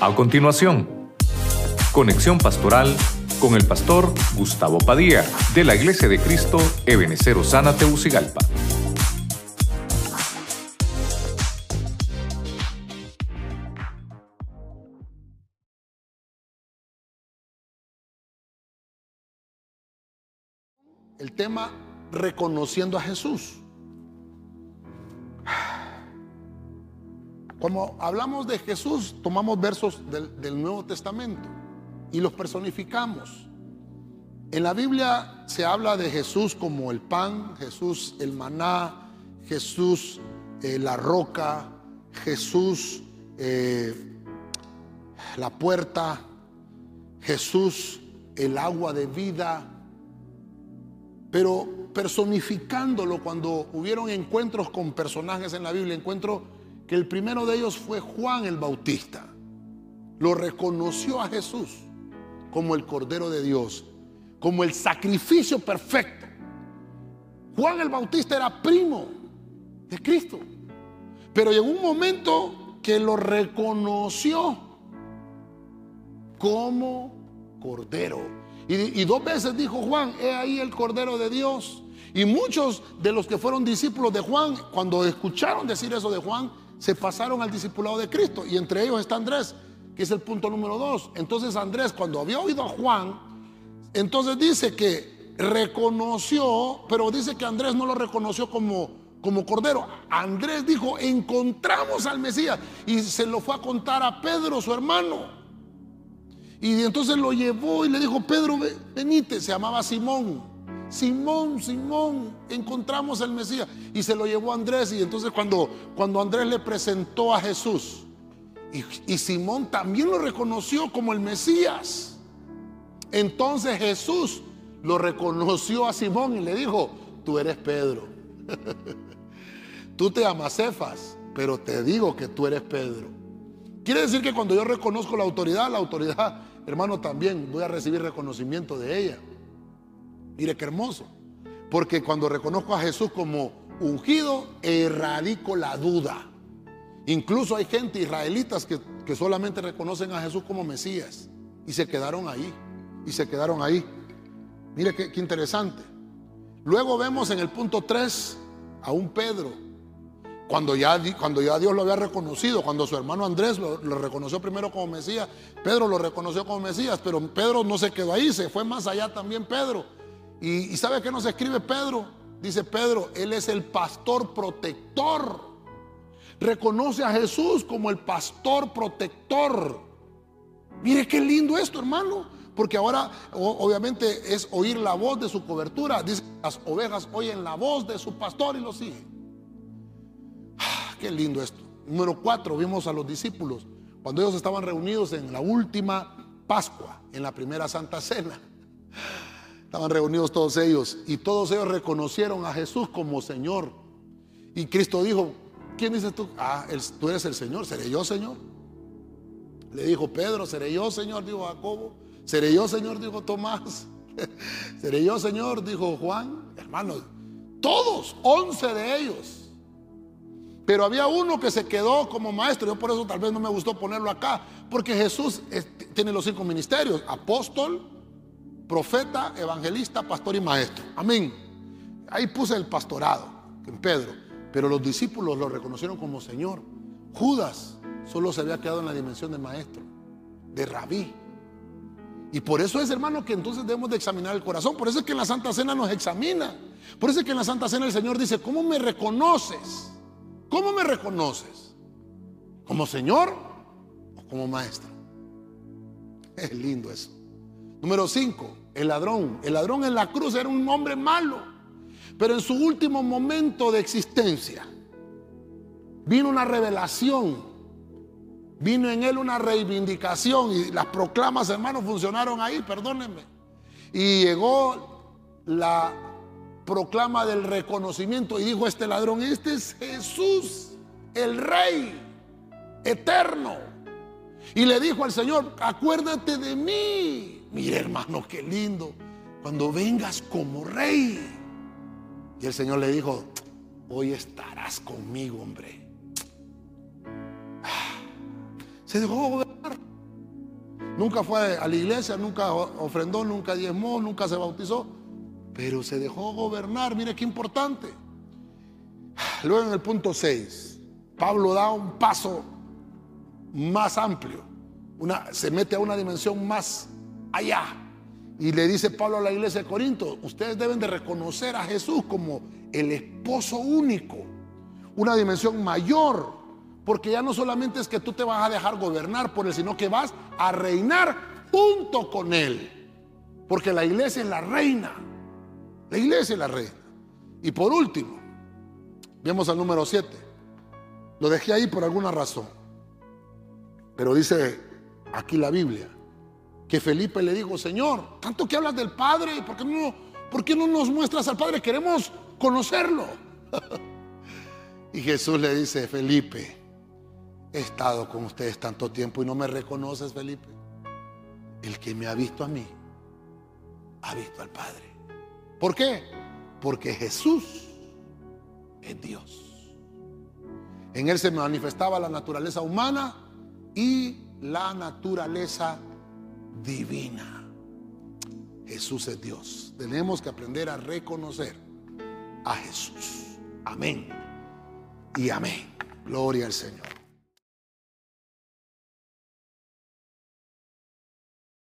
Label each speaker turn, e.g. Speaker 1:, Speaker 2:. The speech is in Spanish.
Speaker 1: A continuación, conexión pastoral con el pastor Gustavo Padilla de la Iglesia de Cristo Ebenecer Osana Teucigalpa.
Speaker 2: El tema reconociendo a Jesús. Cuando hablamos de Jesús, tomamos versos del, del, Nuevo Testamento y los personificamos. En la Biblia se habla de Jesús como el pan, Jesús el maná, Jesús eh, la roca, Jesús eh, la puerta, Jesús el agua de vida. Pero personificándolo, cuando hubieron encuentros con personajes en la Biblia, encuentro que el primero de ellos fue Juan el Bautista. Lo reconoció a Jesús como el Cordero de Dios, como el sacrificio perfecto. Juan el Bautista era primo de Cristo, pero llegó un momento que lo reconoció como Cordero. Y, dos veces dijo Juan, he ahí el Cordero de Dios. Y muchos de los que fueron discípulos de Juan, cuando escucharon decir eso de Juan, se pasaron al discipulado de Cristo. Y entre ellos está Andrés, que es el punto número dos. Entonces Andrés, cuando había oído a Juan, entonces dice que reconoció, pero dice que Andrés no lo reconoció como, como cordero. Andrés dijo, encontramos al Mesías. Y se lo fue a contar a Pedro, su hermano. Y entonces lo llevó y le dijo, Pedro, venite, se llamaba Simón. Simón, Simón, encontramos al Mesías. Y se lo llevó a Andrés. Y entonces cuando, cuando Andrés le presentó a Jesús, y, Simón también lo reconoció como el Mesías. Entonces Jesús lo reconoció a Simón y le dijo, tú eres Pedro. tú te Cefas, pero te digo que tú eres Pedro. Quiere decir que cuando yo reconozco la autoridad, la autoridad, hermano, también voy a recibir reconocimiento de ella. Mire qué hermoso. Porque cuando reconozco a Jesús como ungido, erradico la duda. Incluso hay gente israelitas que, solamente reconocen a Jesús como Mesías. Y se quedaron ahí. Y se quedaron ahí. Mire qué, interesante. Luego vemos en el punto 3 a un Pedro. Cuando ya, cuando ya Dios lo había reconocido, cuando su hermano Andrés lo, lo, reconoció primero como Mesías, Pedro lo reconoció como Mesías, pero Pedro no se quedó ahí, se fue más allá también Pedro y, ¿sabe qué nos escribe Pedro? Dice Pedro, Él es el pastor protector. Reconoce a Jesús como el pastor protector. Mire qué lindo esto, hermano. Porque ahora obviamente es oír la voz de su cobertura. Dice, las ovejas oyen la voz de su pastor y lo siguen. Ah, qué lindo esto. Número cuatro, vimos a los discípulos cuando ellos estaban reunidos en la última Pascua, en la primera Santa Cena. Estaban reunidos todos ellos y todos ellos reconocieron a Jesús como Señor. Y Cristo dijo, ¿quién dices tú? Ah, tú eres el Señor, ¿seré yo Señor? Le dijo Pedro, ¿seré yo Señor? Dijo Jacobo. ¿Seré yo Señor? Dijo Tomás. ¿Seré yo Señor? Dijo Juan. Hermanos, todos, once de ellos. Pero había uno que se quedó como maestro. Yo por eso tal vez no me gustó ponerlo acá. Porque Jesús tiene los cinco ministerios. Apóstol, profeta, evangelista, pastor y maestro. Amén. Ahí puse el pastorado en Pedro, pero los discípulos lo reconocieron como Señor. Judas solo se había quedado en la dimensión de maestro, de rabí. Y por eso es, hermano, que entonces debemos de examinar el corazón. Por eso es que en la Santa Cena nos examina. Por eso es que en la Santa Cena el Señor dice, ¿cómo me reconoces? ¿Cómo me reconoces? ¿Como Señor o como maestro? Es lindo eso. Número 5, el ladrón. El ladrón en la cruz era un hombre malo, pero en su último momento de existencia vino una revelación, vino en él una reivindicación y las proclamas, hermanos, funcionaron ahí, perdónenme. Y llegó la proclama del reconocimiento y dijo este ladrón, este es Jesús, el rey eterno. Y le dijo al Señor, acuérdate de mí Mire hermano, qué lindo. Cuando vengas como rey. Y el Señor le dijo, hoy estarás conmigo, hombre. Se dejó gobernar. Nunca fue a la iglesia, nunca ofrendó, nunca diezmó, nunca se bautizó, pero se dejó gobernar. Mire qué importante. Luego en el punto 6, Pablo da un paso más amplio, una, se mete a una dimensión más allá. Y le dice Pablo a la iglesia de Corinto, ustedes deben de reconocer a Jesús como el esposo único, una dimensión mayor, porque ya no solamente es que tú te vas a dejar gobernar por él, sino que vas a reinar junto con él. Porque la iglesia es la reina. La iglesia es la reina. Y por último, vemos al número 7. Lo dejé ahí por alguna razón. Pero dice aquí la Biblia que Felipe le dijo, Señor, tanto que hablas del Padre, ¿por qué no, por qué no nos muestras al Padre? Queremos conocerlo. y Jesús le dice, Felipe, He estado con ustedes tanto tiempo y no me reconoces, Felipe. El que me ha visto a mí, ha visto al Padre. ¿Por qué? Porque Jesús es Dios. En Él se manifestaba la naturaleza humana y la naturaleza divina. Jesús es Dios. Tenemos que aprender a reconocer a Jesús. Amén. Y amén. Gloria al Señor.